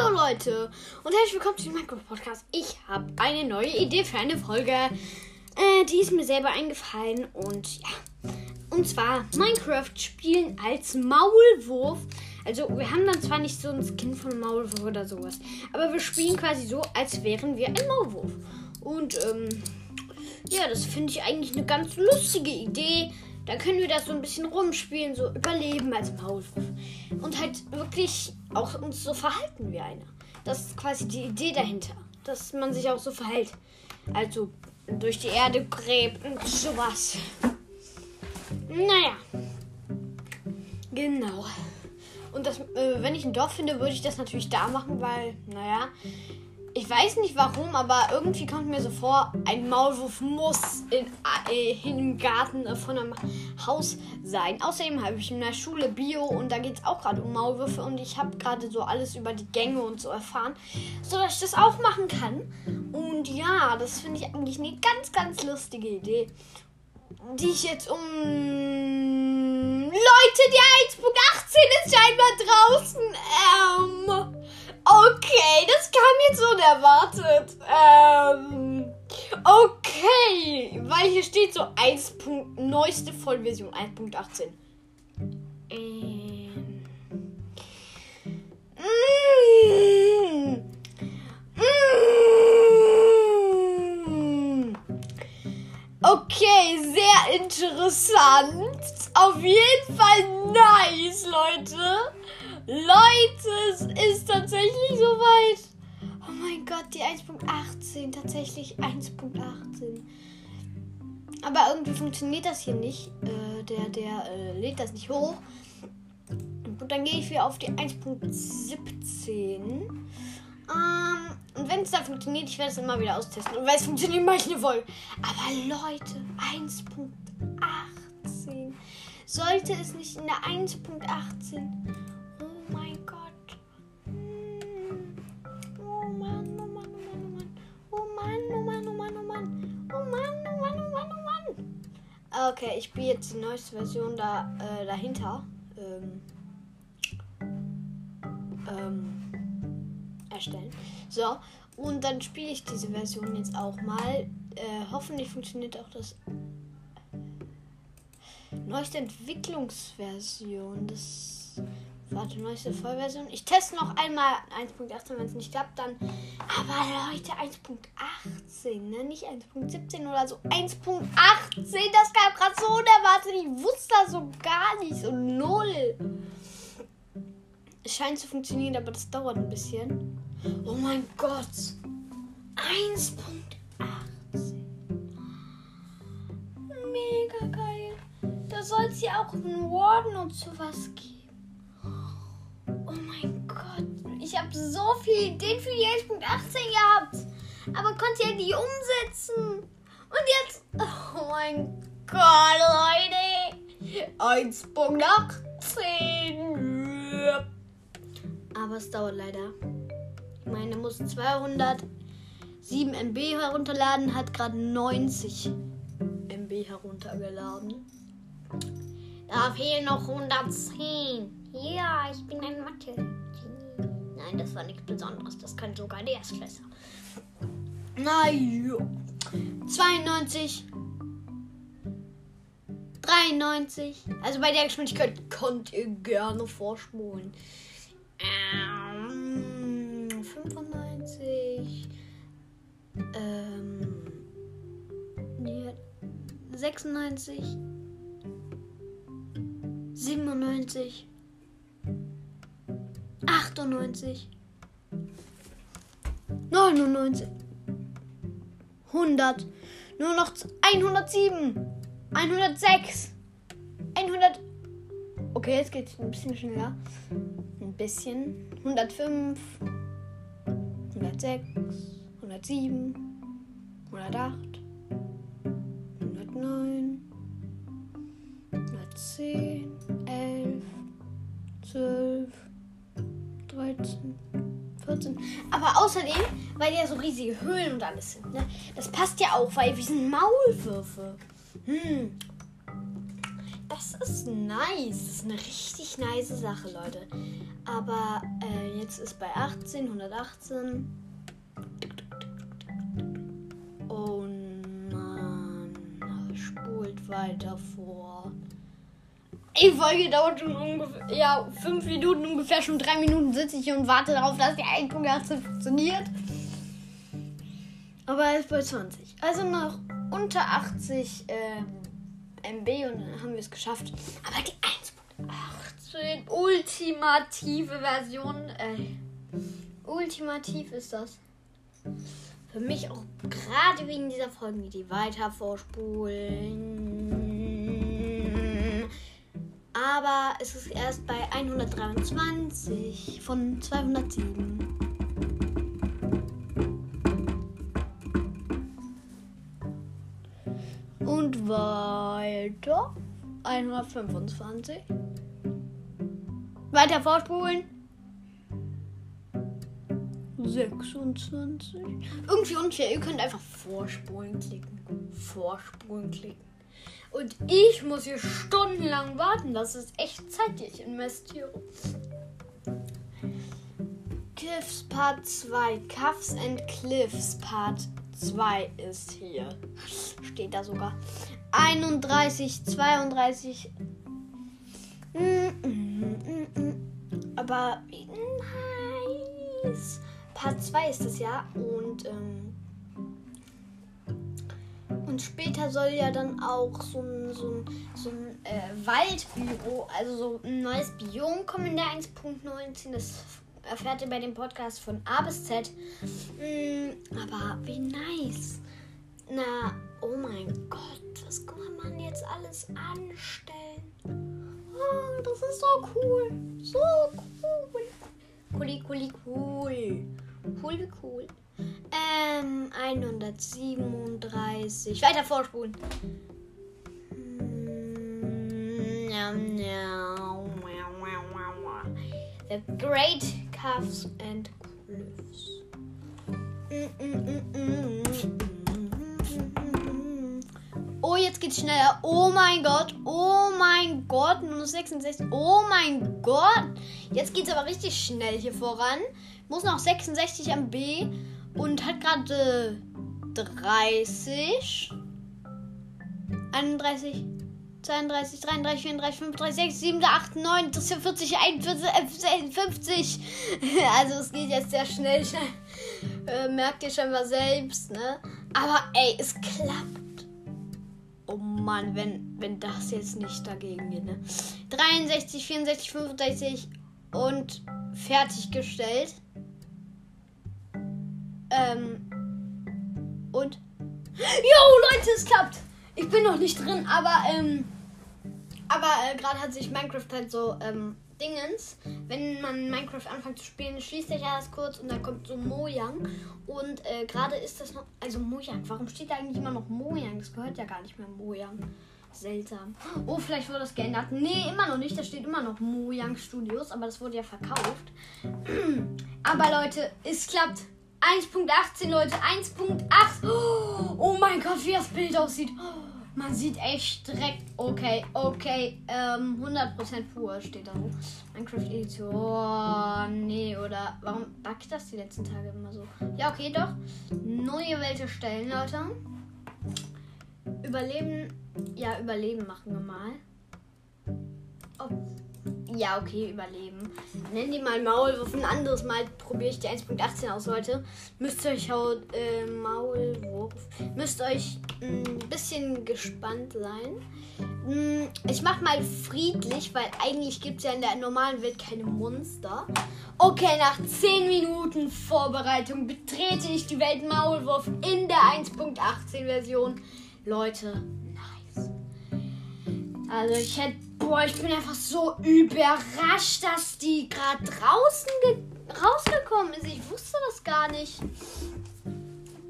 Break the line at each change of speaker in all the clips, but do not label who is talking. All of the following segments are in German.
Hallo Leute und herzlich willkommen zu dem Minecraft Podcast. Ich habe eine neue Idee für eine Folge. Äh, die ist mir selber eingefallen und ja. Und zwar Minecraft spielen als Maulwurf. Also wir haben dann zwar nicht so ein Skin von Maulwurf oder sowas, aber wir spielen quasi so, als wären wir ein Maulwurf. Und ähm, ja, das finde ich eigentlich eine ganz lustige Idee. Dann können wir das so ein bisschen rumspielen, so überleben als Maulwurf. Und halt wirklich auch uns so verhalten wie einer. Das ist quasi die Idee dahinter. Dass man sich auch so verhält. Also durch die Erde gräbt und sowas. Naja. Genau. Und das, äh, wenn ich ein Dorf finde, würde ich das natürlich da machen, weil, naja, ich weiß nicht warum, aber irgendwie kommt mir so vor, ein Maulwurf muss in, äh, im Garten von einem Haus sein. Außerdem habe ich in der Schule Bio und da geht es auch gerade um Maulwürfe und ich habe gerade so alles über die Gänge und so erfahren, sodass ich das auch machen kann. Und ja, das finde ich eigentlich eine ganz, ganz lustige Idee, die ich jetzt um... Leute, die 1.18 ist scheinbar draußen. Ähm... Okay, das kam jetzt unerwartet. Ähm, okay, weil hier steht so 1. neueste Vollversion 1.18. Ähm. Mm, mm, okay, sehr interessant. Auf jeden Fall nice, Leute. Leute, es ist tatsächlich soweit. Oh mein Gott, die 1.18. Tatsächlich 1.18. Aber irgendwie funktioniert das hier nicht. Äh, der der äh, lädt das nicht hoch. Und dann gehe ich wieder auf die 1.17. Ähm, und wenn es dann funktioniert, ich werde es immer wieder austesten. Und wenn es funktioniert, mache ich eine Folge. Aber Leute, 1.18. Sollte es nicht in der 1.18 Okay, ich spiele jetzt die neueste Version da äh, dahinter. Ähm, ähm, erstellen. So, und dann spiele ich diese Version jetzt auch mal. Äh, hoffentlich funktioniert auch das neueste Entwicklungsversion. Das Warte, neueste Vollversion. Ich teste noch einmal 1.18, wenn es nicht klappt, dann. Aber Leute, 1.18, ne? Nicht 1.17 oder so. 1.18, das so unerwartet. Ich wusste das so gar nicht. So null. Es scheint zu funktionieren, aber das dauert ein bisschen. Oh mein Gott. 1.18. Mega geil. Da soll es ja auch einen Warden und sowas geben. Oh mein Gott. Ich habe so viele Ideen für die 1.18 gehabt. Aber konnte ja die umsetzen. Und jetzt. Oh mein Gott, Leute. 1.18. Aber es dauert leider. Ich meine, muss 207 MB herunterladen, hat gerade 90 MB heruntergeladen. Da fehlen noch 110. Ja, ich bin ein Mathe. Nein, das war nichts Besonderes. Das kann sogar der Erstklässler. Naja. 92. 93. Also bei der Geschwindigkeit könnt ihr gerne vorspulen. Ähm, 95. Ähm, 96. 97. 98, 99, 100, nur noch 107, 106, 100. Okay, jetzt geht's ein bisschen schneller. Ein bisschen. 105, 106, 107, 108, 109, 110, 11, 12. 13, 14. Aber außerdem, weil ja so riesige Höhlen und alles sind, ne? Das passt ja auch, weil wir sind Maulwürfe. Hm. Das ist nice. Das ist eine richtig nice Sache, Leute. Aber äh, jetzt ist bei 18, 118. Oh Mann, spult weiter vor. Die Folge dauert schon ungefähr, ja, fünf Minuten, ungefähr schon drei Minuten sitze ich hier und warte darauf, dass die 1.18 funktioniert. Aber er ist bei 20. Also noch unter 80 ähm, MB und dann haben wir es geschafft. Aber die 1.18 ultimative Version, äh, ultimativ ist das. Für mich auch gerade wegen dieser Folgen, die weiter vorspulen. Aber es ist erst bei 123 von 207. Und weiter. 125. Weiter vorspulen. 26. Irgendwie unfair. Ihr könnt einfach vorspulen klicken. Vorspulen klicken. Und ich muss hier stundenlang warten. Das ist echt Zeit, die ich investiere. Cliffs Part 2. Cuffs and Cliffs Part 2 ist hier. Steht da sogar. 31, 32. Aber nice. Part 2 ist das ja. Und, ähm, und später soll ja dann auch so ein, so ein, so ein äh, Waldbüro, also so ein neues Biom kommen in der 1.19. Das erfährt ihr bei dem Podcast von A bis Z. Mm, aber wie nice. Na, oh mein Gott, was kann man jetzt alles anstellen? Oh, das ist so cool. So cool. Cooli, cooli, cool. Cool wie cool. Ähm, 137. Weiter vorspulen. The Great Cuffs and Cliffs. Oh, jetzt geht's schneller. Oh mein Gott. Oh mein Gott. Minus 66. Oh mein Gott. Jetzt geht's aber richtig schnell hier voran. Muss noch 66 MB und hat gerade 30. 31. 32, 33, 34, 35, 36, 7, 8, 9, 40, 41, 50. Also es geht jetzt sehr schnell. Äh, merkt ihr schon mal selbst, ne? Aber ey, es klappt. Oh Mann, wenn, wenn das jetzt nicht dagegen geht, ne? 63, 64, 65 und fertiggestellt. Ähm. Und. Jo, Leute, es klappt! Ich bin noch nicht drin, aber ähm, aber äh, gerade hat sich Minecraft halt so ähm, Dingens. Wenn man Minecraft anfängt zu spielen, schließt sich ja das kurz und dann kommt so Mojang. Und äh, gerade ist das noch. Also Mojang, warum steht da eigentlich immer noch Mojang? Das gehört ja gar nicht mehr Mojang. Seltsam. Oh, vielleicht wurde das geändert. Nee, immer noch nicht. Da steht immer noch Mojang Studios, aber das wurde ja verkauft. aber Leute, es klappt. 1.18, Leute. 1.8. Oh, mein Gott, wie das Bild aussieht. Man sieht echt direkt, okay, okay, ähm, 100% pur steht da. Minecraft Edition, oh, nee, oder warum backt das die letzten Tage immer so? Ja, okay, doch. Neue Welt erstellen, Leute. Überleben, ja, Überleben machen wir mal. Oh. Ja, okay, überleben. Nenn die mal Maulwurf. Ein anderes Mal probiere ich die 1.18 aus, Leute. Müsst ihr euch äh, Maulwurf. Müsst euch ein mm, bisschen gespannt sein. Mm, ich mach mal friedlich, weil eigentlich gibt es ja in der normalen Welt keine Monster. Okay, nach 10 Minuten Vorbereitung betrete ich die Welt Maulwurf in der 1.18 Version. Leute. Also ich hätte Boah, ich bin einfach so überrascht, dass die gerade draußen rausgekommen ist. Ich wusste das gar nicht.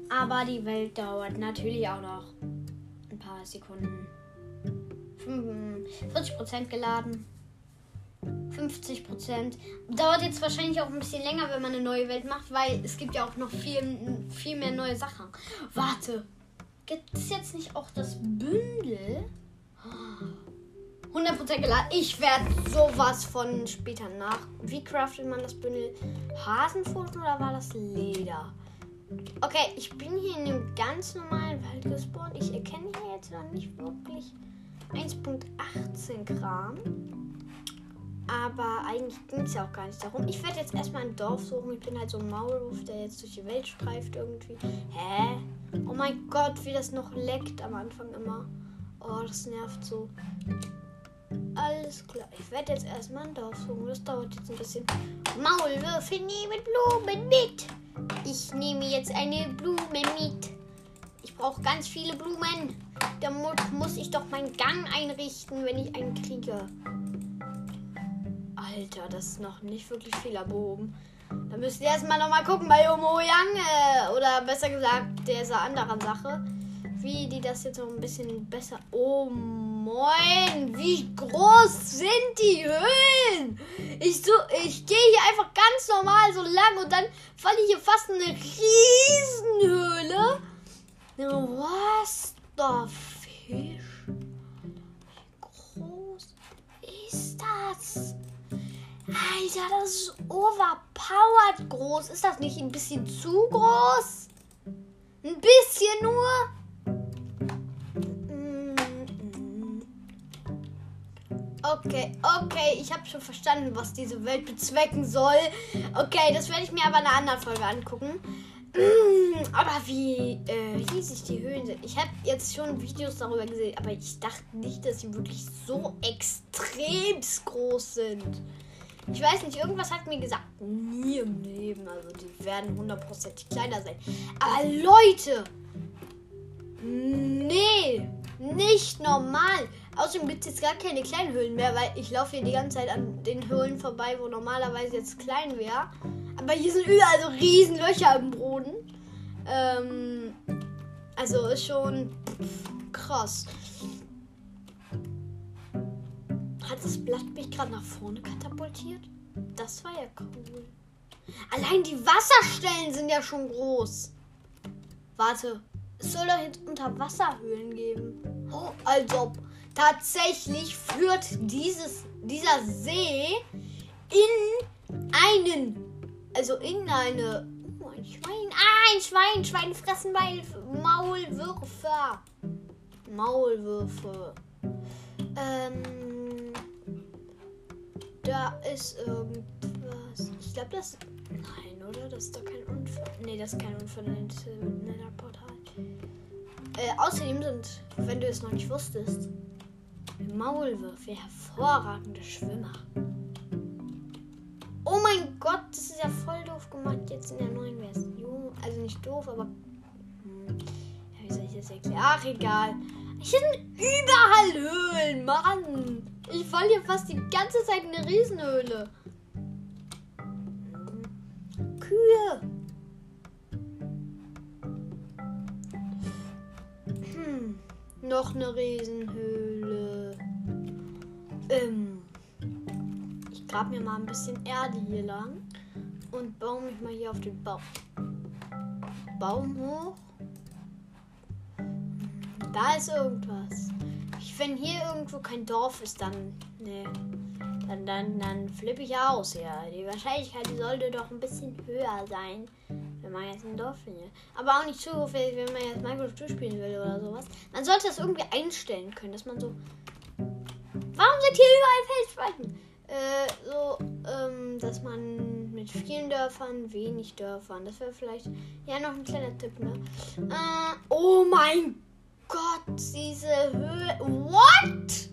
Aber die Welt dauert natürlich auch noch ein paar Sekunden. 40% geladen. 50%. Dauert jetzt wahrscheinlich auch ein bisschen länger, wenn man eine neue Welt macht, weil es gibt ja auch noch viel, viel mehr neue Sachen. Warte. Gibt es jetzt nicht auch das Bündel? 100% geladen. Ich werde sowas von später nach. Wie craftet man das Bündel? Hasenpfoten oder war das Leder? Okay, ich bin hier in einem ganz normalen Wald gespawnt. Ich erkenne hier jetzt noch nicht wirklich 1.18 Gramm. Aber eigentlich ging es ja auch gar nicht darum. Ich werde jetzt erstmal ein Dorf suchen. Ich bin halt so ein Maulwurf, der jetzt durch die Welt streift irgendwie. Hä? Oh mein Gott, wie das noch leckt am Anfang immer. Oh, das nervt so. Alles klar. Ich werde jetzt erstmal ein Dorf suchen. Das dauert jetzt ein bisschen. Maulwürfe nehmen Blumen mit. Ich nehme jetzt eine Blume mit. Ich brauche ganz viele Blumen. Damit muss ich doch meinen Gang einrichten, wenn ich einen kriege. Alter, das ist noch nicht wirklich viel erhoben. Da müsst ihr erstmal nochmal gucken bei Omo Yang. Äh, oder besser gesagt, dieser anderen Sache. Wie die das jetzt noch ein bisschen besser. Oh moin, wie groß sind die Höhlen? Ich, so, ich gehe hier einfach ganz normal so lang und dann falle ich hier fast in eine Riesenhöhle. Was the Fisch? Wie groß ist das? Alter, das ist overpowered groß. Ist das nicht ein bisschen zu groß? Ein bisschen nur? Okay, okay, ich habe schon verstanden, was diese Welt bezwecken soll. Okay, das werde ich mir aber in einer anderen Folge angucken. Mm, aber wie äh, riesig die Höhen sind. Ich habe jetzt schon Videos darüber gesehen, aber ich dachte nicht, dass sie wirklich so extrem groß sind. Ich weiß nicht, irgendwas hat mir gesagt, nie im Leben. Also die werden hundertprozentig kleiner sein. Aber Leute, nee, nicht normal. Außerdem gibt es jetzt gar keine kleinen Höhlen mehr, weil ich laufe hier die ganze Zeit an den Höhlen vorbei, wo normalerweise jetzt klein wäre. Aber hier sind überall so riesen Löcher im Boden. Ähm, also ist schon krass. Hat das Blatt mich gerade nach vorne katapultiert? Das war ja cool. Allein die Wasserstellen sind ja schon groß. Warte, es soll doch jetzt Unterwasserhöhlen geben. Oh, als ob. Tatsächlich führt dieses, dieser See in einen, also in eine, oh, ein Schwein, ah, ein Schwein, Schwein fressen bei Maulwürfe. Maulwürfe. Ähm, da ist irgendwas. Ich glaube, das, nein, oder? Das ist doch kein Unfall. Nee, das ist kein Unfall in der Portal. Äh, außerdem sind, wenn du es noch nicht wusstest, Maulwürfe hervorragende Schwimmer. Oh mein Gott, das ist ja voll doof gemacht jetzt in der neuen Version. Also nicht doof, aber. Hm, wie soll ich das erklären? Ach, egal. Hier sind überall Höhlen, Mann. Ich falle hier fast die ganze Zeit in eine Riesenhöhle. Kühe. Hm, noch eine Riesenhöhle. Grab mir mal ein bisschen Erde hier lang und baue mich mal hier auf den Baum. Baum hoch. Da ist irgendwas. Ich, wenn hier irgendwo kein Dorf ist, dann. Nee. Dann, dann, dann flippe ich aus, ja. Die Wahrscheinlichkeit sollte doch ein bisschen höher sein, wenn man jetzt ein Dorf findet. Aber auch nicht zu hoch, wenn man jetzt Minecraft durchspielen will oder sowas. Man sollte das irgendwie einstellen können, dass man so Warum sind hier überall Felsspalten? Äh, so, ähm, dass man mit vielen Dörfern, wenig Dörfern. Das wäre vielleicht ja noch ein kleiner Tipp, ne? Äh, oh mein Gott, diese Höhe. What?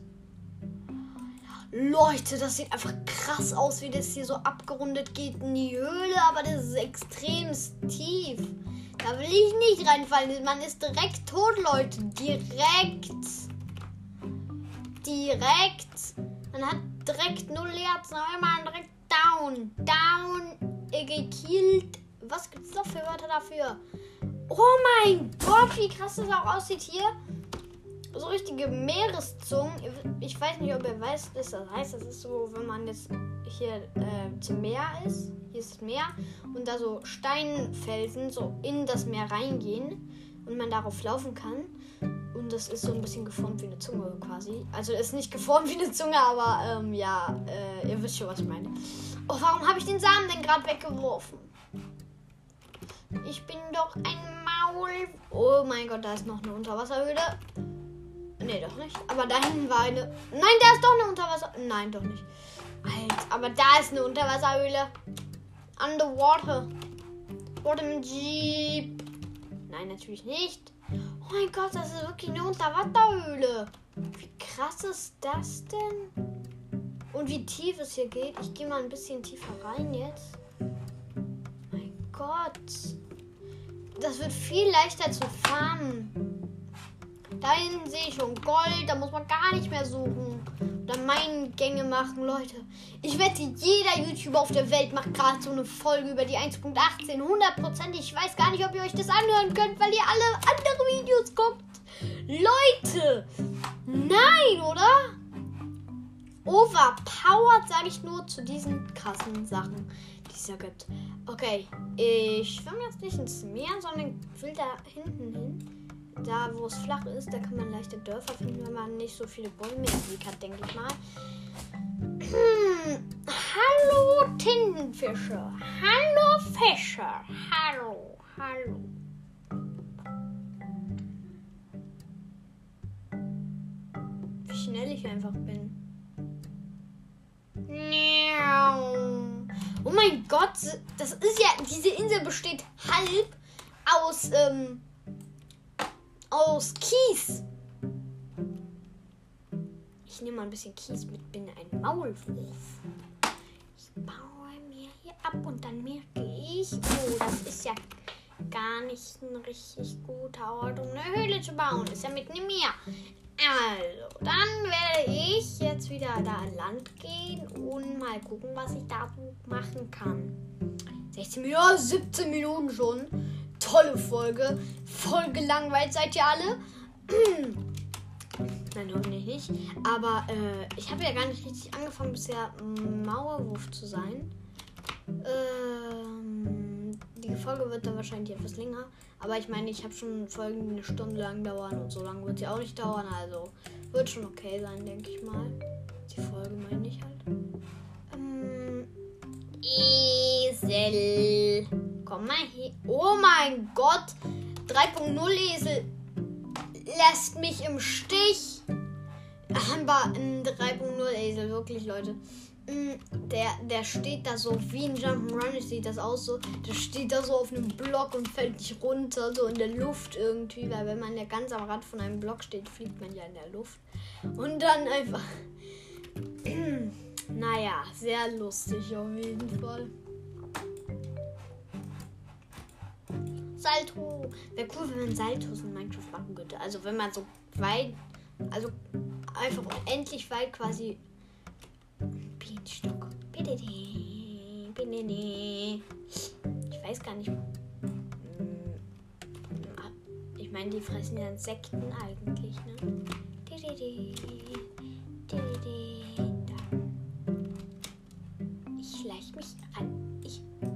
Leute, das sieht einfach krass aus, wie das hier so abgerundet geht in die Höhle, aber das ist extrem tief. Da will ich nicht reinfallen. Man ist direkt tot, Leute. Direkt direkt. Man hat direkt null Herzen, einmal direkt down. Down, gekillt. Was gibt's noch für Wörter dafür? Oh mein Gott, wie krass das auch aussieht hier. So richtige Meereszungen. Ich weiß nicht, ob ihr weiß, was das heißt. Das ist so, wenn man jetzt hier äh, zum Meer ist. Hier ist das Meer. Und da so Steinfelsen so in das Meer reingehen. Und man darauf laufen kann. Und das ist so ein bisschen geformt wie eine Zunge quasi. Also ist nicht geformt wie eine Zunge, aber ähm, ja, äh, ihr wisst schon, was ich meine. Oh, warum habe ich den Samen denn gerade weggeworfen? Ich bin doch ein Maul. Oh mein Gott, da ist noch eine Unterwasserhöhle. Nee, doch nicht. Aber da hinten war eine. Nein, da ist doch eine Unterwasser. Nein, doch nicht. Alter, aber da ist eine Unterwasserhöhle. Underwater. Water Jeep. Nein, natürlich nicht. Oh mein Gott, das ist wirklich eine Unterwasserhöhle. Wie krass ist das denn? Und wie tief es hier geht. Ich gehe mal ein bisschen tiefer rein jetzt. Mein Gott. Das wird viel leichter zu farmen. Da hinten sehe ich schon Gold. Da muss man gar nicht mehr suchen. Oder Minengänge machen, Leute. Ich wette, jeder YouTuber auf der Welt macht gerade so eine Folge über die 1.18. 100%. Ich weiß gar nicht, ob ihr euch das anhören könnt, weil ihr alle andere Videos guckt. Leute! Nein, oder? Overpowered, sage ich nur zu diesen krassen Sachen, die es ja gibt. Okay, ich schwimme jetzt nicht ins Meer, sondern will da hinten hin da wo es flach ist, da kann man leichte Dörfer finden, wenn man nicht so viele Bäume im Weg hat, denke ich mal. Hm. Hallo Tintenfische. Hallo Fische. Hallo, hallo. Wie schnell ich einfach bin. Oh mein Gott, das ist ja, diese Insel besteht halb aus ähm, aus Kies. Ich nehme mal ein bisschen Kies mit, bin ein Maulwurf. Ich baue mir hier ab und dann merke ich, oh, das ist ja gar nicht ein richtig guter Ort, um eine Höhle zu bauen. Ist ja mitten im Meer. Also, dann werde ich jetzt wieder da an Land gehen und mal gucken, was ich da machen kann. 16 Minuten, 17 Minuten schon tolle Folge. Voll gelangweilt seid ihr alle. Nein, hoffentlich nicht. Aber äh, ich habe ja gar nicht richtig angefangen, bisher Mauerwurf zu sein. Ähm, die Folge wird dann wahrscheinlich etwas länger. Aber ich meine, ich habe schon Folgen, die eine Stunde lang dauern und so lange wird sie auch nicht dauern. Also wird schon okay sein, denke ich mal. Die Folge meine ich halt. Ähm, Esel. Komm mal hier. Oh mein Gott. 3.0 Esel lässt mich im Stich. Aber ein 3.0 Esel, wirklich, Leute. Mm, der, der steht da so wie ein Jump'n'Run, sieht das aus so. Der steht da so auf einem Block und fällt nicht runter, so in der Luft irgendwie. Weil wenn man ja ganz am Rand von einem Block steht, fliegt man ja in der Luft. Und dann einfach. naja, sehr lustig auf jeden Fall. Salto. Wäre cool, wenn man Saltos in Minecraft machen könnte. Also wenn man so weit, also einfach unendlich weit quasi. Bienenstock. Ich weiß gar nicht. Hm, ich meine, die fressen ja Insekten eigentlich, ne?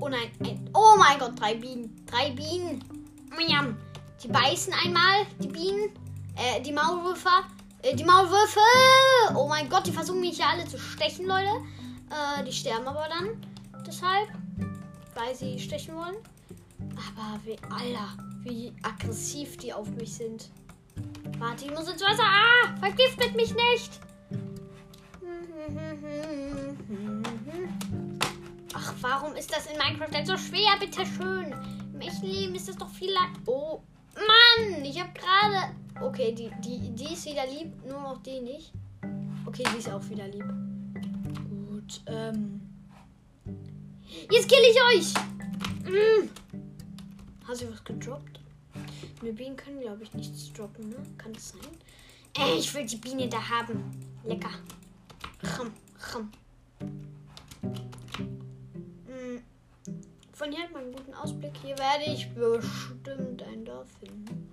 Oh nein, ein. Oh mein Gott, drei Bienen. Drei Bienen. Miam. Die beißen einmal, die Bienen. Äh, die Maulwürfe. Äh, die Maulwürfe. Oh mein Gott, die versuchen mich ja alle zu stechen, Leute. Äh, die sterben aber dann. Deshalb. Weil sie stechen wollen. Aber wie, Alter, wie aggressiv die auf mich sind. Warte, ich muss ins Wasser. Ah, vergiftet mich nicht. Ach, warum ist das in Minecraft denn so schwer? Bitte schön. Im echten Leben ist das doch viel lang. Oh, Mann! Ich habe gerade. Okay, die, die, die ist wieder lieb, nur noch die nicht. Okay, die ist auch wieder lieb. Gut, ähm. Jetzt kill ich euch! Mm. Hast du was gedroppt? Ne, Bienen können, glaube ich, nichts droppen, ne? Kann das sein? Äh, ich will die Biene da haben. Lecker. Chum, chum. Von hier hat man einen guten Ausblick. Hier werde ich bestimmt ein Dorf finden.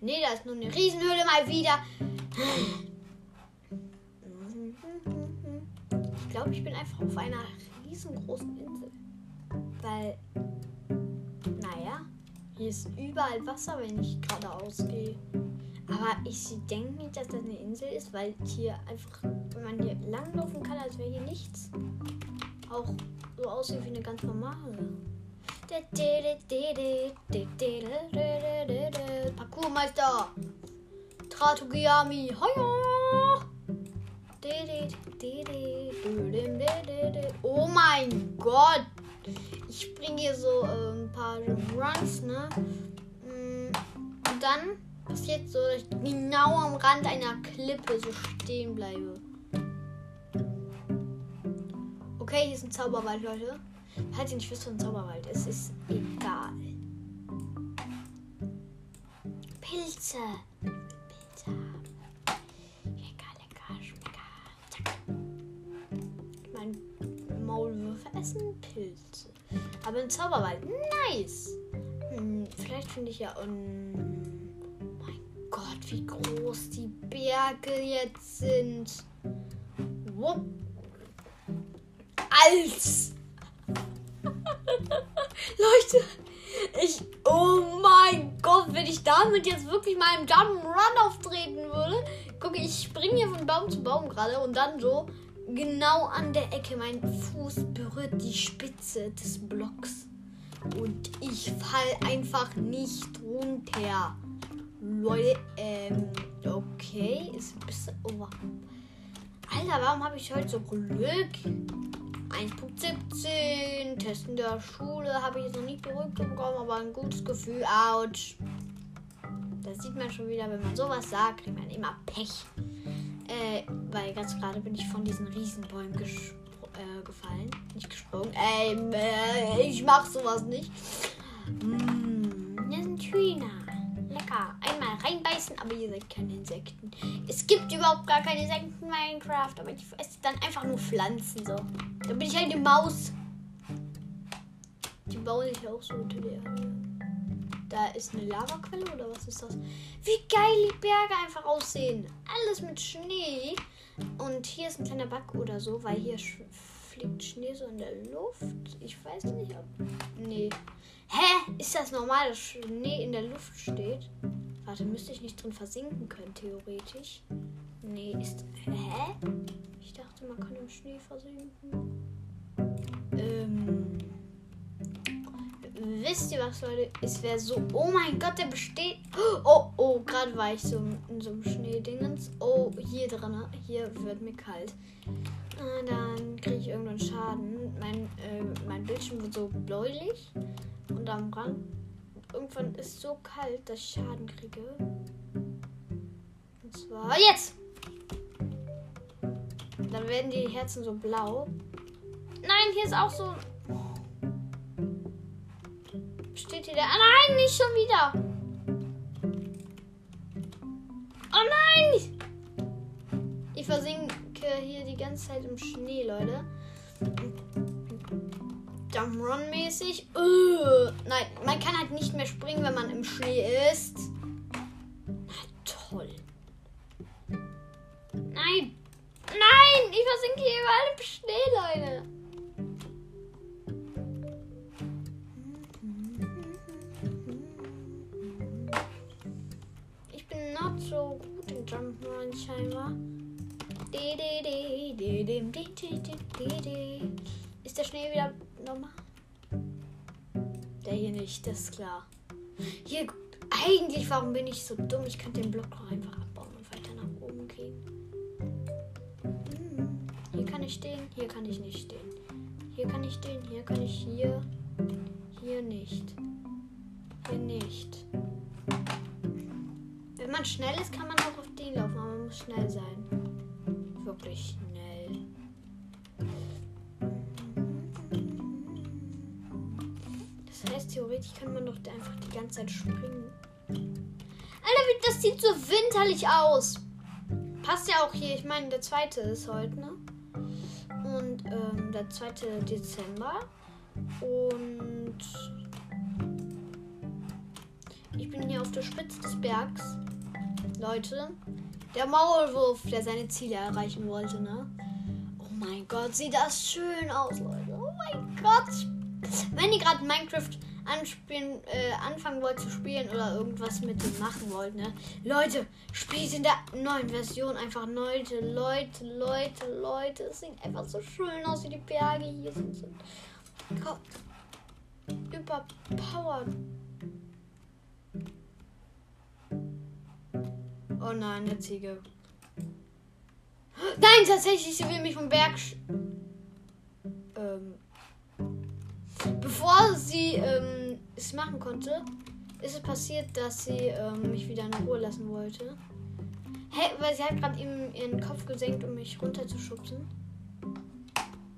Ne, da ist nur eine Riesenhöhle mal wieder. Ich glaube, ich bin einfach auf einer riesengroßen Insel. Weil, naja, hier ist überall Wasser, wenn ich geradeaus gehe. Aber ich denke nicht, dass das eine Insel ist, weil hier einfach, wenn man hier langlaufen kann, als wäre hier nichts, auch so aussieht wie eine ganz normale. Parkourmeister! Tratogiyami! Hoya! Oh mein Gott! Ich springe hier so ein paar Runs, ne? Mm, und dann passiert so, dass ich genau am Rand einer Klippe so stehen bleibe. Okay, hier ist ein Zauberwald, Leute. Falls ihr nicht wisst, ein Zauberwald ist, ist egal. Pilze. Pilze. Lecker, lecker, schmecker. Zack. Mein Maulwürfe essen Pilze. Aber ein Zauberwald. Nice. Hm, vielleicht finde ich ja. Um, mein Gott, wie groß die Berge jetzt sind. Wupp. Als. Leute, ich. Oh mein Gott, wenn ich damit jetzt wirklich mal im Jump'n'Run auftreten würde. Gucke, ich springe hier von Baum zu Baum gerade und dann so genau an der Ecke. Mein Fuß berührt die Spitze des Blocks. Und ich fall einfach nicht runter. Leute, ähm, okay. Ist ein bisschen over. Alter, warum habe ich heute so Glück? 1.17. Testen der Schule habe ich jetzt noch nicht bekommen, aber ein gutes Gefühl. Autsch. Das sieht man schon wieder, wenn man sowas sagt, kriegt man immer Pech. Äh, weil ganz gerade bin ich von diesen Riesenbäumen äh, gefallen. Nicht gesprungen. Ähm, äh, ich mach sowas nicht. Mmh, hier sind Hühner. Reinbeißen, aber ihr seid keine Insekten. Es gibt überhaupt gar keine Insekten in Minecraft, aber ich esse dann einfach nur Pflanzen so. Da bin ich halt eine Maus. Die bauen sich auch so unter der Da ist eine Lavaquelle oder was ist das? Wie geil die Berge einfach aussehen. Alles mit Schnee. Und hier ist ein kleiner Bug oder so, weil hier fliegt Schnee so in der Luft. Ich weiß nicht, ob. Nee. Hä? Ist das normal, dass Schnee in der Luft steht? Warte, müsste ich nicht drin versinken können, theoretisch? Nee, ist. Hä? Ich dachte, man kann im Schnee versinken. Ähm. Wisst ihr was, Leute? Es wäre so. Oh mein Gott, der besteht. Oh, oh, gerade war ich so in so einem Schneedingens. Oh, hier drin. Hier wird mir kalt. Ah, dann kriege ich irgendwann Schaden. Mein, äh, mein Bildschirm wird so bläulich. Und am Rand. Irgendwann ist so kalt, dass ich Schaden kriege. Und zwar jetzt! Dann werden die Herzen so blau. Nein, hier ist auch so. Steht hier der. Ah, nein, nicht schon wieder. Oh nein! Ich versinke hier die ganze Zeit im Schnee, Leute. Jump'n'Run-mäßig. Uh, nein, man kann halt nicht mehr springen, wenn man im Schnee ist. Na toll. Nein. Nein, ich versinke hier überall im Schnee, Leute. Ich bin not so gut im Jump'n'Run scheinbar. Ist der Schnee wieder normal? Der hier nicht, das ist klar. Hier, eigentlich, warum bin ich so dumm? Ich könnte den Block doch einfach abbauen und weiter nach oben gehen. Hm. Hier kann ich stehen, hier kann ich nicht stehen. Hier kann ich stehen, hier kann ich hier. Hier nicht. Hier nicht. Wenn man schnell ist, kann man auch auf den laufen, aber man muss schnell sein. Wirklich theoretisch kann man doch einfach die ganze Zeit springen. Alter, das sieht so winterlich aus. Passt ja auch hier. Ich meine, der zweite ist heute, ne? Und ähm, der 2. Dezember. Und ich bin hier auf der Spitze des Bergs. Leute, der Maulwurf, der seine Ziele erreichen wollte, ne? Oh mein Gott, sieht das schön aus, Leute. Oh mein Gott. Wenn ihr gerade Minecraft anspielen, äh, anfangen wollt zu spielen oder irgendwas mit dem machen wollt, ne? Leute, spielt in der neuen Version einfach Leute, Leute, Leute, Leute. Es sieht einfach so schön aus, wie die Berge hier sind. sind. Überpowered. Oh nein, eine Ziege. Nein, tatsächlich, sie will mich vom Berg. Bevor sie ähm, es machen konnte, ist es passiert, dass sie ähm, mich wieder in Ruhe lassen wollte. Hey, weil sie hat gerade eben ihren Kopf gesenkt, um mich runterzuschubsen.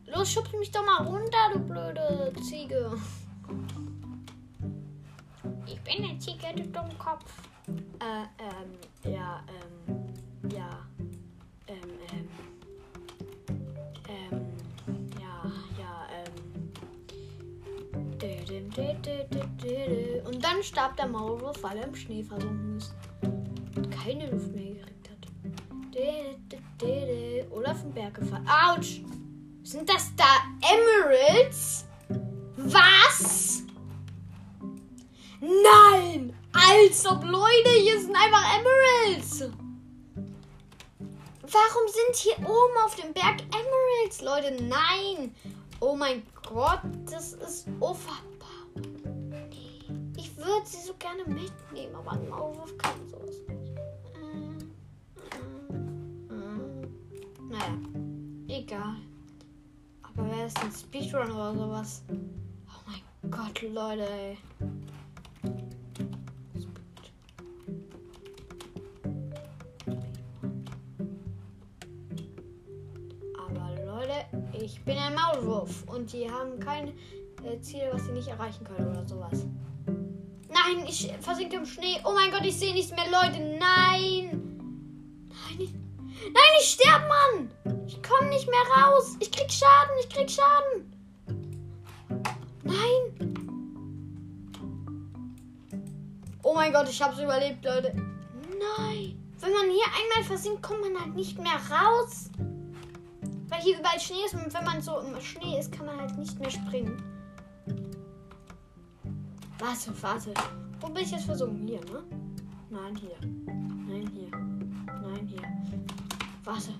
Los, schubst mich doch mal runter, du blöde Ziege. Ich bin eine Ziege, du Dummkopf. Äh, ähm, ja, ähm, ja. Und dann starb der Maulwurf, weil er im Schnee versunken ist. Und keine Luft mehr gekriegt hat. Oder vom Berg gefallen. Autsch! Sind das da Emeralds? Was? Nein! Als ob Leute, hier sind einfach Emeralds! Warum sind hier oben auf dem Berg Emeralds, Leute? Nein! Oh mein Gott, das ist overpowered. Ich würde sie so gerne mitnehmen, aber ein Maulwurf kann sowas nicht. Äh, äh, äh. Naja, egal. Aber wer ist ein Speedrun oder sowas? Oh mein Gott, Leute, ey. ich bin ein Maulwurf und die haben kein äh, Ziel, was sie nicht erreichen können oder sowas. Nein, ich versinke im Schnee. Oh mein Gott, ich sehe nichts mehr, Leute. Nein. Nein, ich, nein, ich sterbe, Mann. Ich komme nicht mehr raus. Ich krieg Schaden, ich krieg Schaden. Nein. Oh mein Gott, ich hab's überlebt, Leute. Nein. Wenn man hier einmal versinkt, kommt man halt nicht mehr raus. Weil hier überall Schnee ist und wenn man so im Schnee ist, kann man halt nicht mehr springen. Warte, warte. Wo bin ich jetzt versunken? Hier, ne? Nein, hier. Nein, hier. Nein, hier. Warte.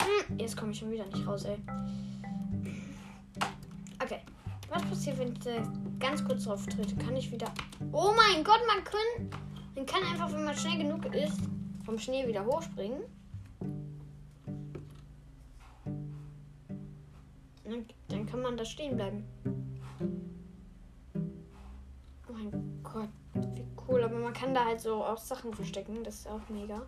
Hm, jetzt komme ich schon wieder nicht raus, ey. Okay. Was passiert, wenn ich da ganz kurz drauf trete? Kann ich wieder. Oh mein Gott, man kann. Man kann einfach, wenn man schnell genug ist, vom Schnee wieder hochspringen. Dann kann man da stehen bleiben. Cool. Aber man kann da halt so auch Sachen verstecken. Das ist auch mega.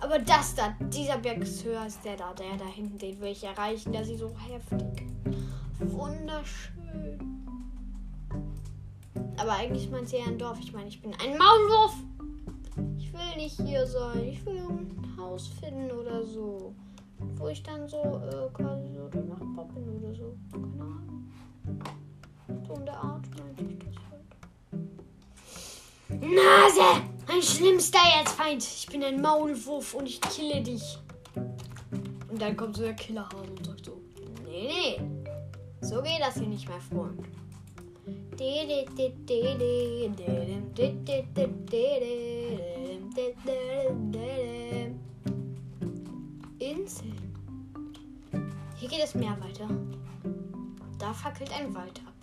Aber das da, dieser Berg ist der da. Der da hinten, den will ich erreichen. Der sieht so heftig. Wunderschön. Aber eigentlich meint sie ja ein Dorf. Ich meine, ich bin ein Maulwurf. Ich will nicht hier sein. Ich will ein Haus finden oder so. Wo ich dann so äh, quasi so der Nachbar bin oder so. Keine Ahnung. So der Art meinte ich das halt. Nase! Mein schlimmster Erzfeind. Ich bin ein Maulwurf und ich kille dich. Und dann kommt so der Killerhase und sagt so: Nee, nee. So geht das hier nicht, mein Freund. Inseln. Hier geht es mehr weiter. Da fackelt ein Wald ab.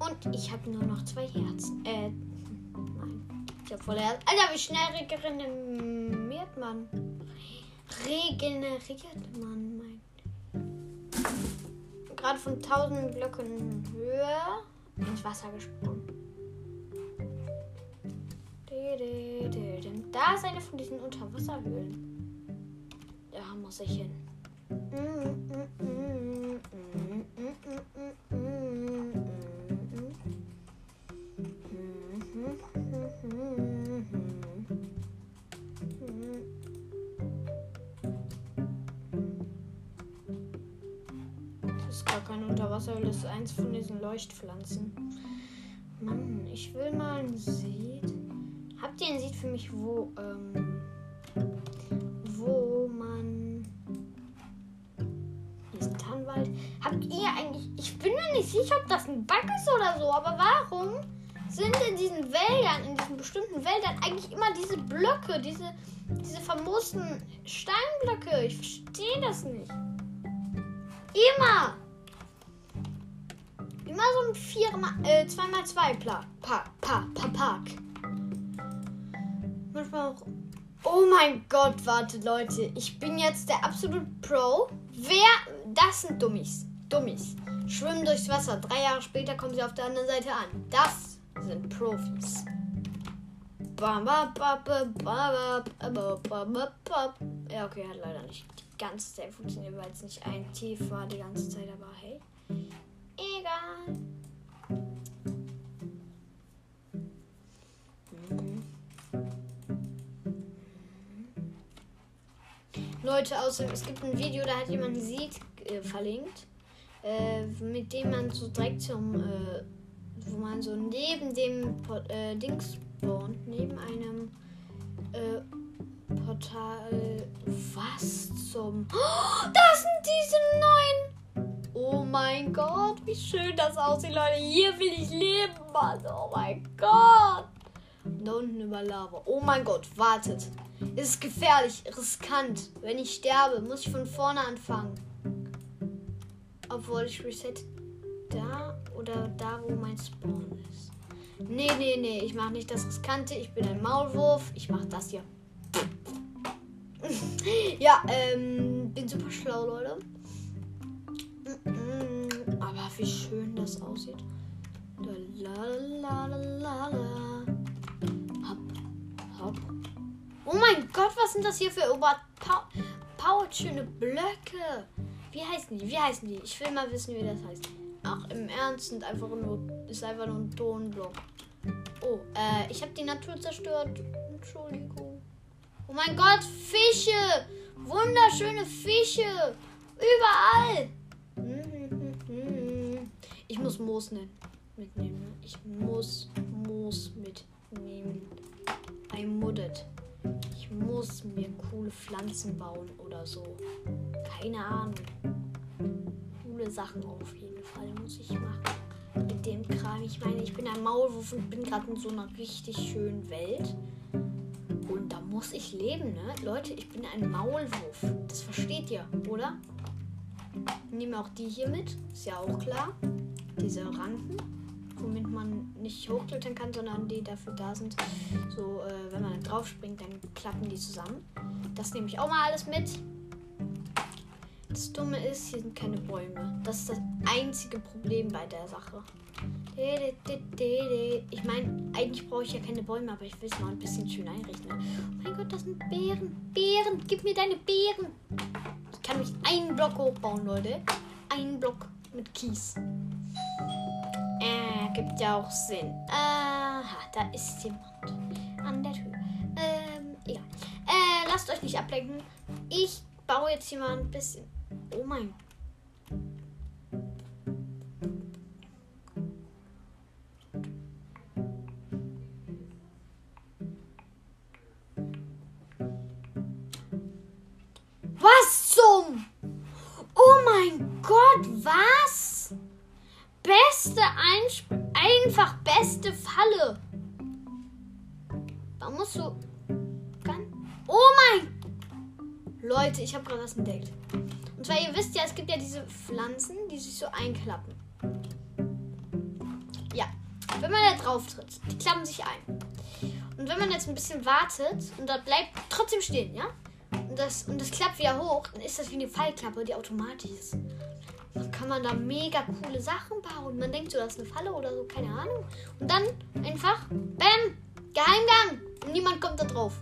Und ich habe nur noch zwei Herzen. Äh, nein. Ich habe voll Herzen. Alter, wie schnell regeneriert man? Regeneriert man, mein. Gerade von tausend Blöcken höher ins Wasser gesprungen. Da ist eine von diesen Unterwasserhöhlen. Da muss ich hin. Unterwasserhöhle, das ist eins von diesen Leuchtpflanzen. Mann, ich will mal ein Seed. Habt ihr ein Seed für mich, wo, ähm, wo man. Hier ist ein nicht sicher, ob das ein Bug ist oder so, aber warum sind in diesen Wäldern, in diesen bestimmten Wäldern eigentlich immer diese Blöcke, diese, diese famosen Steinblöcke? Ich verstehe das nicht. Immer! Immer so ein 4 äh, 2x2 Pla pa pa pa Park. Manchmal auch. Oh mein Gott, wartet Leute. Ich bin jetzt der absolute Pro. Wer. Das sind Dummies. Dummies. Schwimmen durchs Wasser. Drei Jahre später kommen sie auf der anderen Seite an. Das sind Profis. Ja, okay, hat leider nicht die ganze Zeit funktioniert, weil es nicht ein Tief war die ganze Zeit, aber hey. Egal. Leute, außer es gibt ein Video, da hat jemand Seed äh, verlinkt, äh, mit dem man so direkt zum, äh, wo man so neben dem äh, Dings spawnt, neben einem äh, Portal, was zum, oh, das sind diese neuen, oh mein Gott, wie schön das aussieht, Leute, hier will ich leben, Mann, oh mein Gott. Da unten über Lava. Oh mein Gott, wartet. Ist gefährlich, riskant. Wenn ich sterbe, muss ich von vorne anfangen. Obwohl ich reset da oder da, wo mein Spawn ist. Nee, nee, nee, ich mache nicht das Riskante. Ich bin ein Maulwurf. Ich mache das hier. ja, ähm, bin super schlau, Leute. Aber wie schön das aussieht. La la la la la. Hopp, hopp. Oh mein Gott, was sind das hier für überpowered schöne Blöcke? Wie heißen die? Wie heißen die? Ich will mal wissen, wie das heißt. Ach, im Ernst sind einfach nur, ist einfach nur ein Tonblock. Oh, äh, ich habe die Natur zerstört. Entschuldigung. Oh mein Gott, Fische! Wunderschöne Fische! Überall! Ich muss Moos mitnehmen. Ne? Ich muss Moos mitnehmen. I mudded. Ich muss mir coole Pflanzen bauen oder so. Keine Ahnung. Coole Sachen auf jeden Fall muss ich machen. Mit dem Kram. Ich meine, ich bin ein Maulwurf und bin gerade in so einer richtig schönen Welt. Und da muss ich leben, ne? Leute, ich bin ein Maulwurf. Das versteht ihr, oder? Nehme auch die hier mit. Ist ja auch klar. Diese Ranken womit man nicht hochklettern kann, sondern die dafür da sind. So, äh, wenn man drauf springt, dann klappen die zusammen. Das nehme ich auch mal alles mit. Das Dumme ist, hier sind keine Bäume. Das ist das einzige Problem bei der Sache. Ich meine, eigentlich brauche ich ja keine Bäume, aber ich will es mal ein bisschen schön einrichten. Oh mein Gott, das sind Beeren. Beeren, gib mir deine Beeren. Ich kann mich einen Block hochbauen, Leute. Einen Block mit Kies. Äh, gibt ja auch Sinn. Aha, da ist jemand an der Tür. Ähm, egal. Äh, lasst euch nicht ablenken. Ich baue jetzt hier mal ein bisschen. Oh mein Was Was entdeckt. Und zwar ihr wisst ja, es gibt ja diese Pflanzen, die sich so einklappen. Ja, wenn man da drauf tritt, die klappen sich ein. Und wenn man jetzt ein bisschen wartet und da bleibt trotzdem stehen, ja? Und das, und das klappt wieder hoch, dann ist das wie eine Fallklappe, die automatisch ist kann man da mega coole Sachen bauen. Man denkt so, das ist eine Falle oder so, keine Ahnung. Und dann einfach, bam, Geheimgang. Und niemand kommt da drauf.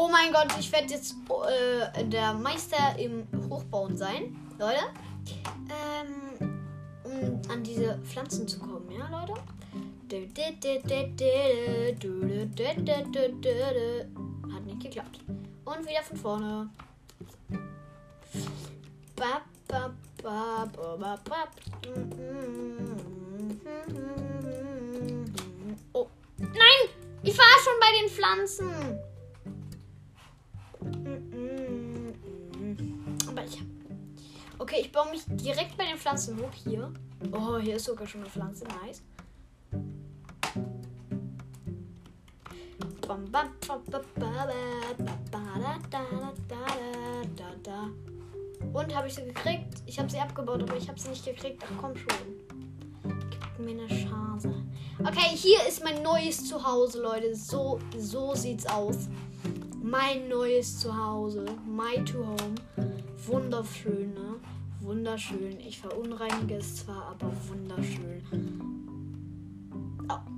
Oh mein Gott, ich werde jetzt äh, der Meister im Hochbauen sein, Leute. Ähm, um an diese Pflanzen zu kommen, ja, Leute. Hat nicht geklappt. Und wieder von vorne. Oh. Nein! Ich war schon bei den Pflanzen. Aber ich Okay, ich baue mich direkt bei den Pflanzen hoch. Hier. Oh, hier ist sogar schon eine Pflanze. Nice. Und habe ich sie gekriegt? Ich habe sie abgebaut, aber ich habe sie nicht gekriegt. Ach komm schon. Gib mir eine Chance. Okay, hier ist mein neues Zuhause, Leute. So, so sieht's aus. Mein neues Zuhause. My to home. Wunderschön, ne? Wunderschön. Ich verunreinige es zwar, aber wunderschön.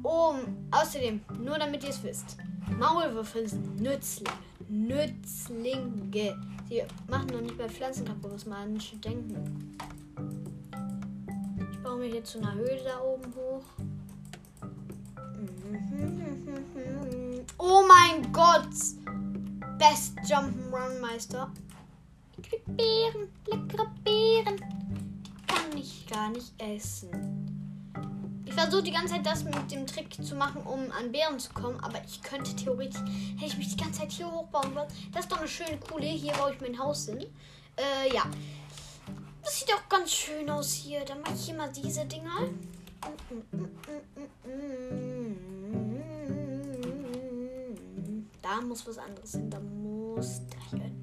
Oh, außerdem, nur damit ihr es wisst. Maulwürfe sind Nützlinge. Nützlinge. Sie machen noch nicht bei Pflanzen kaputt, was manche denken. Ich baue mir jetzt zu einer Höhle da oben hoch. Oh mein Gott! Best Jump'n'Run Meister. Ich krieg Beeren, leckere Beeren. Die kann ich gar nicht essen. Ich versuche die ganze Zeit das mit dem Trick zu machen, um an Bären zu kommen. Aber ich könnte theoretisch, hätte ich mich die ganze Zeit hier hochbauen wollen. Das ist doch eine schöne, coole. Hier baue ich mein Haus hin. Äh, ja. Das sieht auch ganz schön aus hier. Dann mache ich hier mal diese Dinger. Da muss was anderes hin. Da muss da hier hin.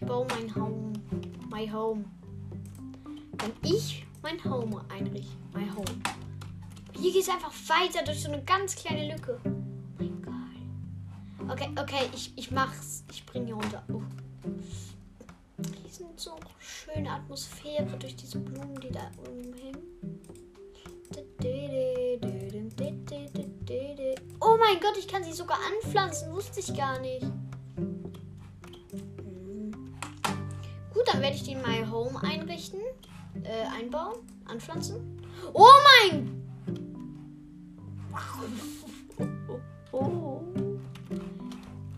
baue mein Home. My Home. Wenn ich mein Home einrichte. My Home. Hier geht es einfach weiter durch so eine ganz kleine Lücke. Oh mein Gott. Okay, okay, ich, ich mach's. Ich bringe hier runter. Oh. So schöne Atmosphäre durch diese Blumen, die da oben hängen. Oh mein Gott, ich kann sie sogar anpflanzen. Wusste ich gar nicht. dann werde ich die in My Home einrichten, äh, einbauen, anpflanzen. Oh mein!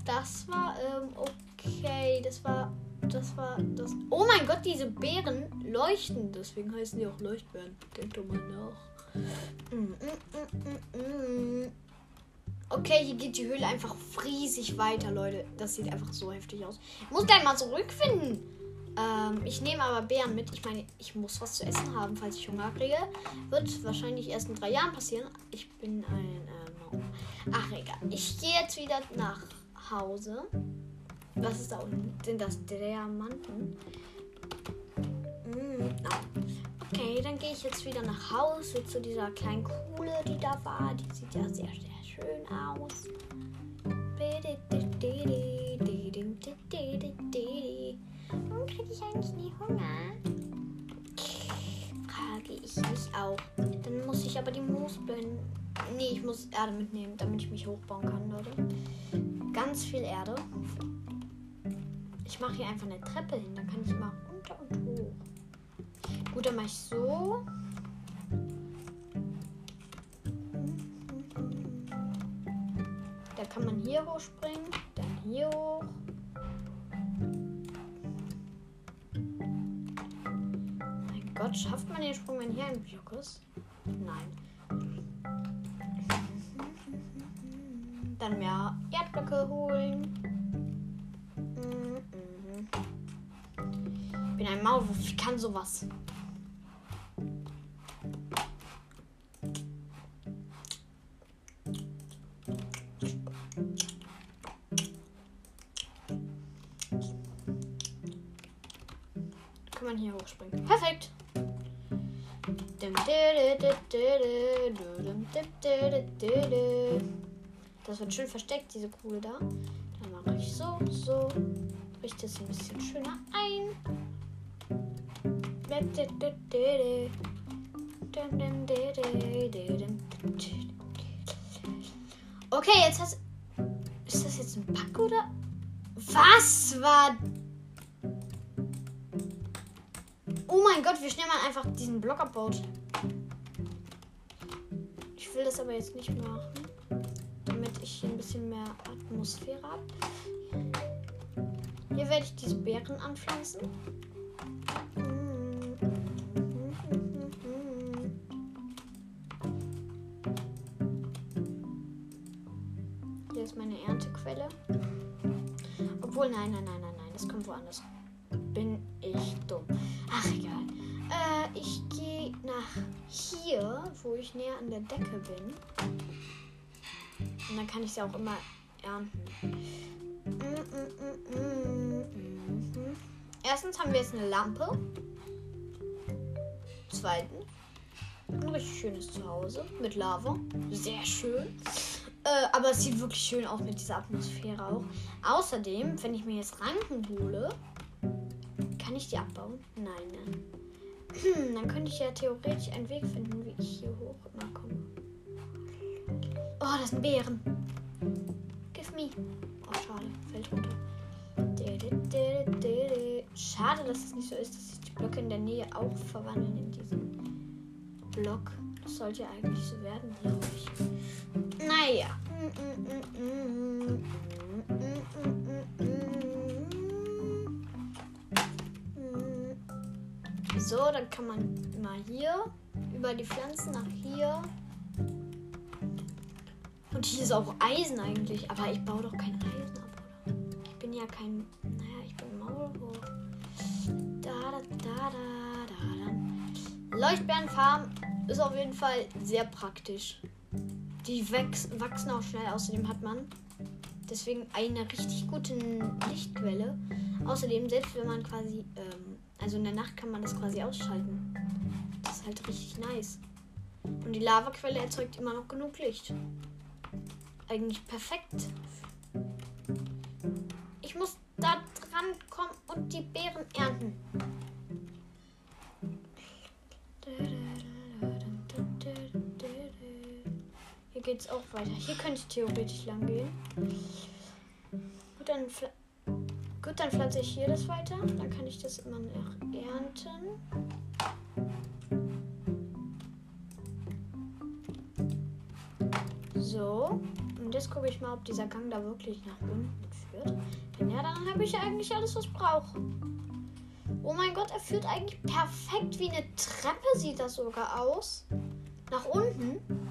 Das war, ähm, okay, das war, das war, das. Oh mein Gott, diese Beeren leuchten, deswegen heißen die auch Leuchtbeeren. Denkt doch mal nach. Mm, mm, mm, okay, hier geht die Höhle einfach riesig weiter, Leute. Das sieht einfach so heftig aus. Ich muss gleich mal zurückfinden. Ähm, ich nehme aber Beeren mit. Ich meine, ich muss was zu essen haben, falls ich Hunger kriege. Wird wahrscheinlich erst in drei Jahren passieren. Ich bin ein. Ähm, ach, egal. Ich gehe jetzt wieder nach Hause. Was ist da unten? Sind das Diamanten? Mm, oh. Okay, dann gehe ich jetzt wieder nach Hause zu dieser kleinen Kuhle, die da war. Die sieht ja sehr, sehr schön aus. Warum kriege ich eigentlich nie Hunger? Frage ich mich auch. Dann muss ich aber die Moosböden. Nee, ich muss Erde mitnehmen, damit ich mich hochbauen kann, Leute. Ganz viel Erde. Ich mache hier einfach eine Treppe hin. Dann kann ich mal runter und hoch. Gut, dann mache ich so. Da kann man hier hochspringen, dann hier hoch. Gott, schafft man den Sprung, wenn hier ein Block ist? Nein. Dann mehr Erdblöcke holen. Bin ein Maulwurf, ich kann sowas. Kann man hier hochspringen. Perfekt. Das wird schön versteckt, diese Kuhle da. Dann mache ich so, so. Richte es ein bisschen schöner ein. Okay, jetzt hast. Ist das jetzt ein Pack oder? Was war Oh mein Gott, wie schnell man einfach diesen Block abbaut. Ich will das aber jetzt nicht machen, damit ich hier ein bisschen mehr Atmosphäre habe. Hier werde ich diese Beeren anpflanzen. Nein, nein, nein, nein, nein. Das kommt woanders. Bin ich dumm. Ach, egal. Äh, ich gehe nach hier, wo ich näher an der Decke bin. Und dann kann ich sie auch immer ernten. Mm, mm, mm, Erstens haben wir jetzt eine Lampe. Zweitens ein richtig schönes Zuhause mit Lava. Sehr schön. Äh, aber es sieht wirklich schön aus mit dieser Atmosphäre auch. Außerdem, wenn ich mir jetzt Ranken hole, kann ich die abbauen? Nein, ne? Dann könnte ich ja theoretisch einen Weg finden, wie ich hier hoch immer komme. Oh, das sind Bären. Give me. Oh, schade. Fällt runter. Schade, dass es nicht so ist, dass sich die Blöcke in der Nähe auch verwandeln in diesen Block. Das sollte ja eigentlich so werden, glaube ich. Naja. So, dann kann man mal hier über die Pflanzen nach hier. Und hier ist auch Eisen eigentlich, aber ich baue doch kein Eisen ab, oder? Ich bin ja kein. Naja, ich bin Maulwurf. Da, da, da, da, da, da. Leuchtbeerenfarm ist auf jeden Fall sehr praktisch. Die wachsen auch schnell, außerdem hat man deswegen eine richtig gute Lichtquelle. Außerdem, selbst wenn man quasi, ähm, also in der Nacht kann man das quasi ausschalten. Das ist halt richtig nice. Und die Lavaquelle erzeugt immer noch genug Licht. Eigentlich perfekt. Ich muss da dran kommen und die Beeren ernten. Hier geht es auch weiter. Hier könnte ich theoretisch lang gehen. Gut, dann, gut, dann pflanze ich hier das weiter. Dann kann ich das immer noch ernten. So. Und jetzt gucke ich mal, ob dieser Gang da wirklich nach unten führt. Wenn ja, dann habe ich eigentlich alles, was ich brauche. Oh mein Gott, er führt eigentlich perfekt wie eine Treppe, sieht das sogar aus. Nach unten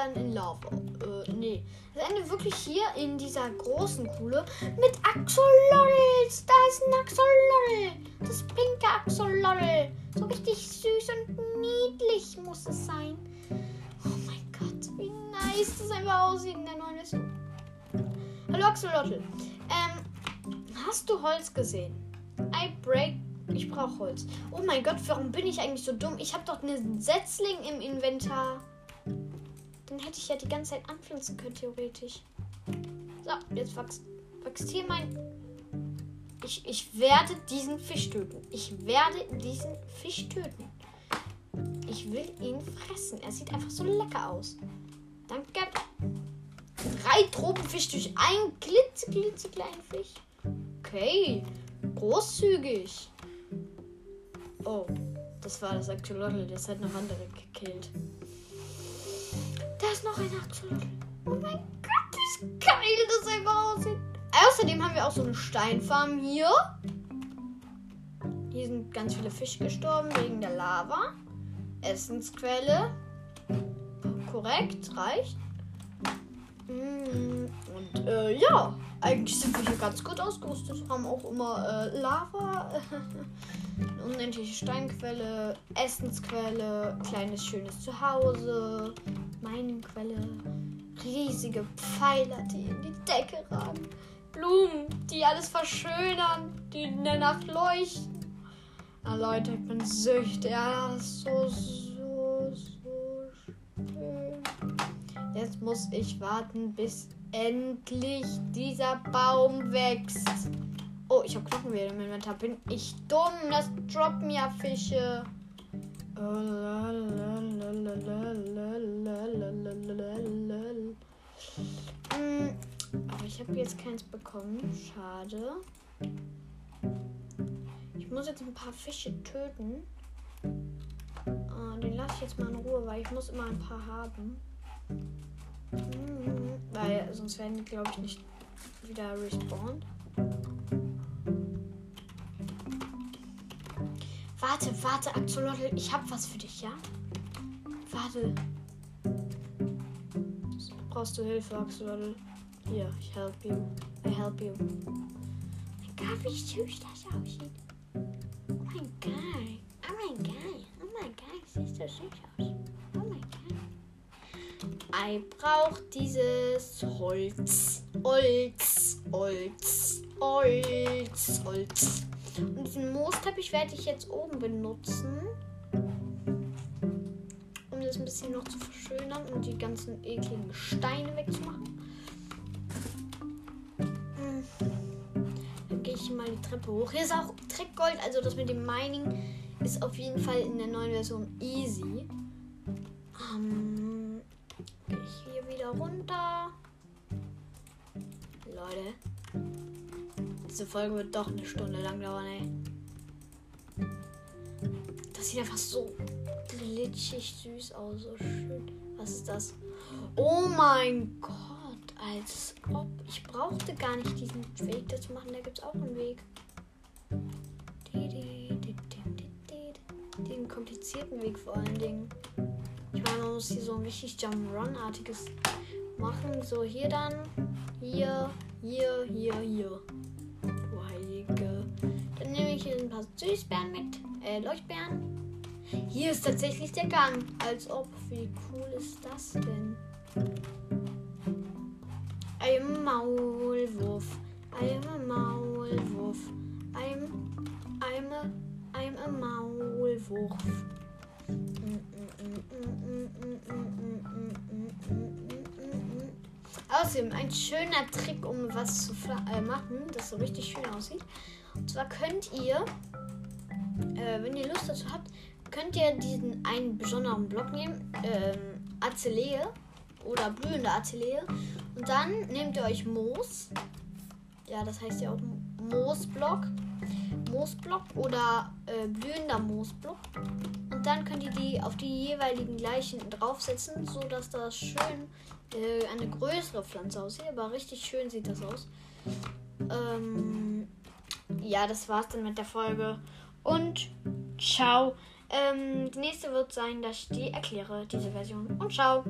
dann in Lava. Äh, nee. Es endet wirklich hier in dieser großen Kuhle mit Axolotls. Da ist ein Axolotl. Das pinke Axolotl. So richtig süß und niedlich muss es sein. Oh mein Gott, wie nice das einfach aussieht in der neuen Version. Hallo Axolotl. Ähm, hast du Holz gesehen? I break ich brauche Holz. Oh mein Gott, warum bin ich eigentlich so dumm? Ich habe doch einen Setzling im Inventar. Dann hätte ich ja die ganze Zeit anpflanzen können, theoretisch. So, jetzt wächst, wächst hier mein. Ich, ich werde diesen Fisch töten. Ich werde diesen Fisch töten. Ich will ihn fressen. Er sieht einfach so lecker aus. Danke. Drei Tropenfisch durch einen glitze, glitze kleinen Fisch. Okay. Großzügig. Oh, das war das Axolotl. Das hat noch andere gekillt. Da ist noch ein Axolotl. Oh mein Gott, wie geil das einfach aussieht. Außerdem haben wir auch so eine Steinfarm hier. Hier sind ganz viele Fische gestorben wegen der Lava. Essensquelle. Korrekt, reicht. Mm, und äh, ja, eigentlich sind wir hier ganz gut ausgerüstet. Haben auch immer äh, Lava, unendliche Steinquelle, Essensquelle, kleines schönes Zuhause, Minenquelle, riesige Pfeiler, die in die Decke ragen, Blumen, die alles verschönern, die in der Nacht leuchten. Ah, Leute, ich bin süchtig. Ja, so, so, so schön. Jetzt muss ich warten, bis endlich dieser Baum wächst. Oh, ich habe Knochenwerte im Inventar. Bin ich dumm? Das droppen ja Fische. Hm, aber ich habe jetzt keins bekommen. Schade. Ich muss jetzt ein paar Fische töten. Den lasse ich jetzt mal in Ruhe, weil ich muss immer ein paar haben. Hm, weil sonst werden die, glaube ich, nicht wieder respawned. Warte, warte, Axolotl, ich hab was für dich, ja? Warte. Brauchst du Hilfe, Axolotl? Hier, ich help you. I help you. Mein Gott, wie süß das aussieht. Oh mein Gott. Oh mein Gott. Oh mein Gott, sieht so süß aus. Oh mein Gott. I braucht dieses Holz. Holz. Holz. Holz. Holz. Und diesen Moosteppich werde ich jetzt oben benutzen. Um das ein bisschen noch zu verschönern und die ganzen ekligen Steine wegzumachen. Dann gehe ich mal die Treppe hoch. Hier ist auch Trickgold, also das mit dem Mining ist auf jeden Fall in der neuen Version easy. Ähm, gehe ich hier wieder runter. Leute. Diese Folge wird doch eine Stunde lang dauern, ey. Das sieht einfach so glitschig süß aus. So schön. Was ist das? Oh mein Gott. Als ob. Ich brauchte gar nicht diesen Weg dazu machen. Da gibt es auch einen Weg. Den komplizierten Weg vor allen Dingen. Man muss hier so ein richtig Jump-Run-artiges machen. So, hier dann. Hier, hier, hier, hier. Du Heilige. Dann nehme ich hier ein paar Süßbären mit. Äh, Leuchtbären. Hier ist tatsächlich der Gang. Als ob. Wie cool ist das denn? Ein Maulwurf. Ein Maulwurf. Ein, ein, ein Maulwurf. Außerdem ein schöner Trick, um was zu äh, machen, das so richtig schön aussieht. Und zwar könnt ihr, äh, wenn ihr Lust dazu habt, könnt ihr diesen einen besonderen Block nehmen, ähm, Azelee oder blühende Azelee. Und dann nehmt ihr euch Moos. Ja, das heißt ja auch Moosblock. Moosblock oder äh, blühender Moosblock. Und dann könnt ihr die auf die jeweiligen Leichen draufsetzen, sodass das schön äh, eine größere Pflanze aussieht. Aber richtig schön sieht das aus. Ähm, ja, das war's dann mit der Folge. Und ciao. Ähm, die nächste wird sein, dass ich die erkläre, diese Version. Und ciao.